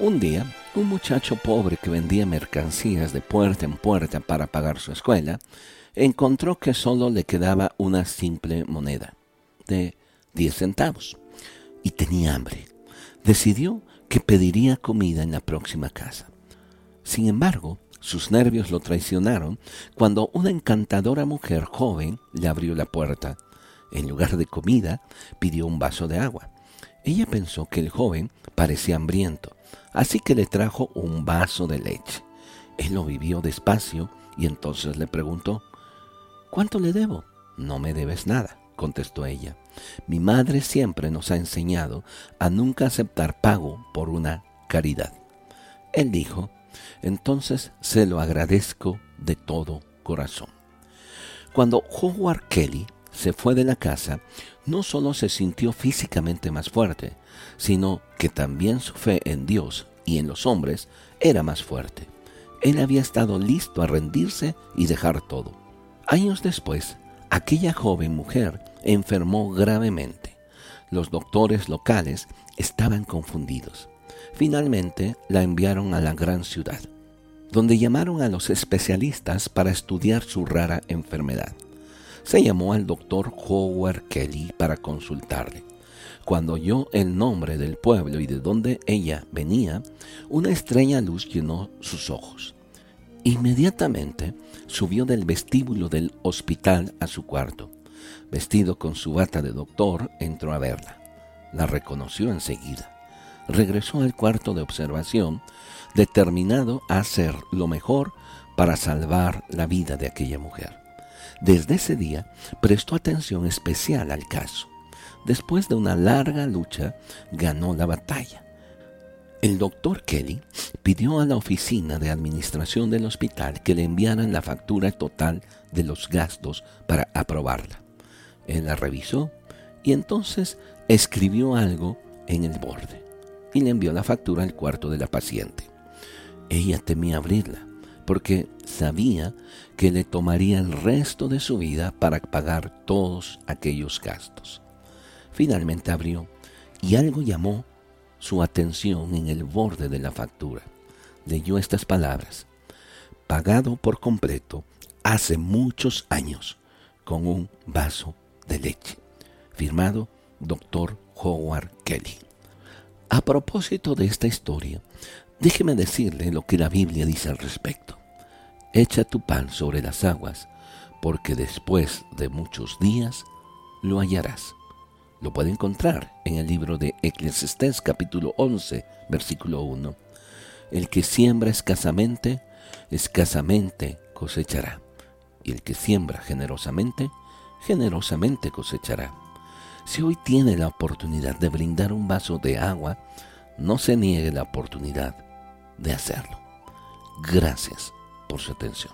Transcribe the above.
Un día, un muchacho pobre que vendía mercancías de puerta en puerta para pagar su escuela, encontró que solo le quedaba una simple moneda de 10 centavos y tenía hambre. Decidió que pediría comida en la próxima casa. Sin embargo, sus nervios lo traicionaron cuando una encantadora mujer joven le abrió la puerta. En lugar de comida, pidió un vaso de agua. Ella pensó que el joven parecía hambriento así que le trajo un vaso de leche. Él lo vivió despacio y entonces le preguntó, ¿Cuánto le debo? No me debes nada, contestó ella. Mi madre siempre nos ha enseñado a nunca aceptar pago por una caridad. Él dijo, entonces se lo agradezco de todo corazón. Cuando Howard Kelly se fue de la casa, no solo se sintió físicamente más fuerte, sino que también su fe en Dios y en los hombres era más fuerte. Él había estado listo a rendirse y dejar todo. Años después, aquella joven mujer enfermó gravemente. Los doctores locales estaban confundidos. Finalmente la enviaron a la gran ciudad, donde llamaron a los especialistas para estudiar su rara enfermedad se llamó al doctor Howard Kelly para consultarle. Cuando oyó el nombre del pueblo y de dónde ella venía, una extraña luz llenó sus ojos. Inmediatamente subió del vestíbulo del hospital a su cuarto. Vestido con su bata de doctor, entró a verla. La reconoció enseguida. Regresó al cuarto de observación, determinado a hacer lo mejor para salvar la vida de aquella mujer. Desde ese día prestó atención especial al caso. Después de una larga lucha, ganó la batalla. El doctor Kelly pidió a la oficina de administración del hospital que le enviaran la factura total de los gastos para aprobarla. Él la revisó y entonces escribió algo en el borde y le envió la factura al cuarto de la paciente. Ella temía abrirla porque sabía que le tomaría el resto de su vida para pagar todos aquellos gastos. Finalmente abrió y algo llamó su atención en el borde de la factura. Leyó estas palabras, pagado por completo hace muchos años con un vaso de leche. Firmado Dr. Howard Kelly. A propósito de esta historia, déjeme decirle lo que la Biblia dice al respecto echa tu pan sobre las aguas, porque después de muchos días lo hallarás. Lo puede encontrar en el libro de Eclesiastés capítulo 11, versículo 1. El que siembra escasamente, escasamente cosechará. Y el que siembra generosamente, generosamente cosechará. Si hoy tiene la oportunidad de brindar un vaso de agua, no se niegue la oportunidad de hacerlo. Gracias por su atención.